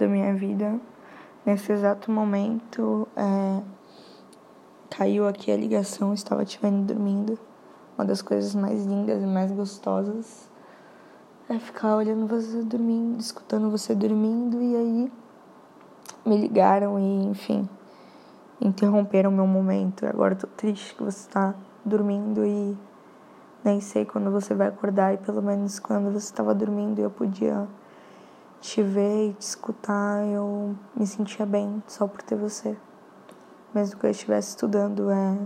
da minha vida. Nesse exato momento, é, caiu aqui a ligação, estava te vendo dormindo. Uma das coisas mais lindas e mais gostosas é ficar olhando você dormindo, escutando você dormindo e aí me ligaram e, enfim, interromperam meu momento. Agora eu tô triste que você está dormindo e nem sei quando você vai acordar e pelo menos quando você estava dormindo eu podia te ver e te escutar, eu me sentia bem só por ter você. Mesmo que eu estivesse estudando, é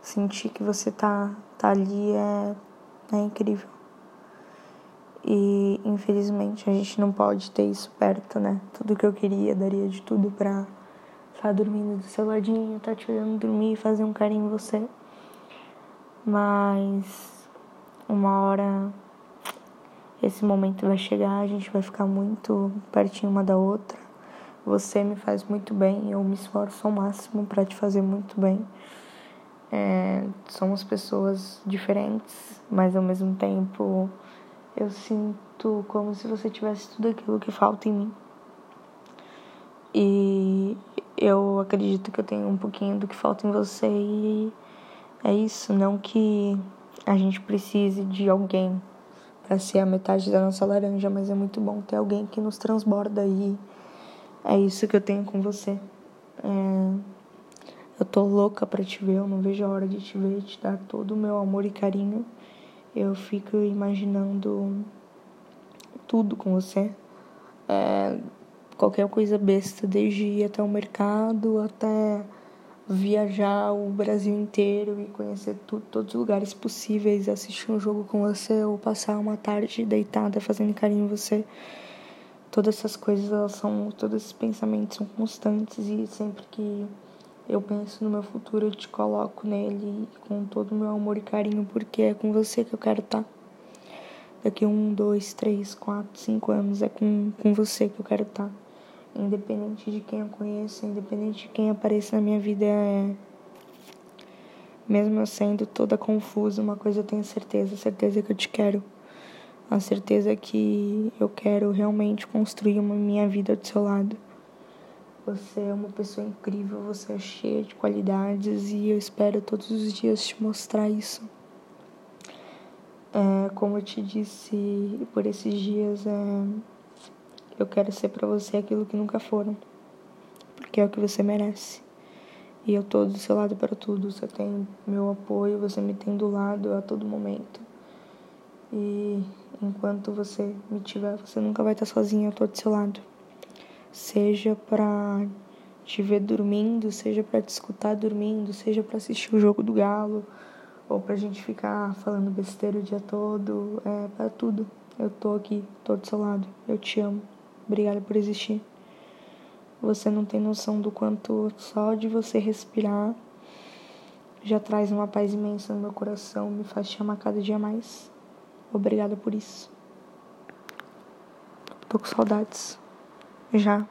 sentir que você tá, tá ali é, é incrível. E infelizmente a gente não pode ter isso perto, né? Tudo que eu queria, daria de tudo pra estar dormindo do seu ladinho, estar tá te olhando dormir e fazer um carinho em você. Mas uma hora esse momento vai chegar, a gente vai ficar muito pertinho uma da outra. Você me faz muito bem, eu me esforço ao máximo para te fazer muito bem. É, somos pessoas diferentes, mas ao mesmo tempo eu sinto como se você tivesse tudo aquilo que falta em mim. E eu acredito que eu tenho um pouquinho do que falta em você e é isso, não que a gente precise de alguém para ser a metade da nossa laranja, mas é muito bom ter alguém que nos transborda e é isso que eu tenho com você. É... Eu tô louca para te ver, eu não vejo a hora de te ver, te dar todo o meu amor e carinho eu fico imaginando tudo com você. É, qualquer coisa besta, desde ir até o mercado até viajar o Brasil inteiro e conhecer todos os lugares possíveis, assistir um jogo com você ou passar uma tarde deitada fazendo carinho em você. Todas essas coisas, elas são, todos esses pensamentos são constantes e sempre que eu penso no meu futuro, eu te coloco nele com todo o meu amor e carinho, porque é com você que eu quero estar. Tá. Daqui um, dois, três, quatro, cinco anos é com, com você que eu quero estar. Independente de quem eu conheça, independente de quem apareça na minha vida, é... mesmo eu sendo toda confusa, uma coisa eu tenho certeza, certeza que eu te quero. A certeza que eu quero realmente construir uma minha vida do seu lado. Você é uma pessoa incrível, você é cheia de qualidades e eu espero todos os dias te mostrar isso. É, como eu te disse por esses dias, é, eu quero ser para você aquilo que nunca foram, porque é o que você merece. E eu tô do seu lado para tudo. Você tem meu apoio, você me tem do lado a todo momento. E enquanto você me tiver, você nunca vai estar sozinha, eu tô do seu lado seja para te ver dormindo, seja para te escutar dormindo, seja para assistir o jogo do Galo, ou pra gente ficar falando besteira o dia todo, é para tudo. Eu tô aqui, tô do seu lado. Eu te amo. Obrigada por existir. Você não tem noção do quanto só de você respirar já traz uma paz imensa no meu coração, me faz te amar cada dia mais. Obrigada por isso. Tô com saudades já.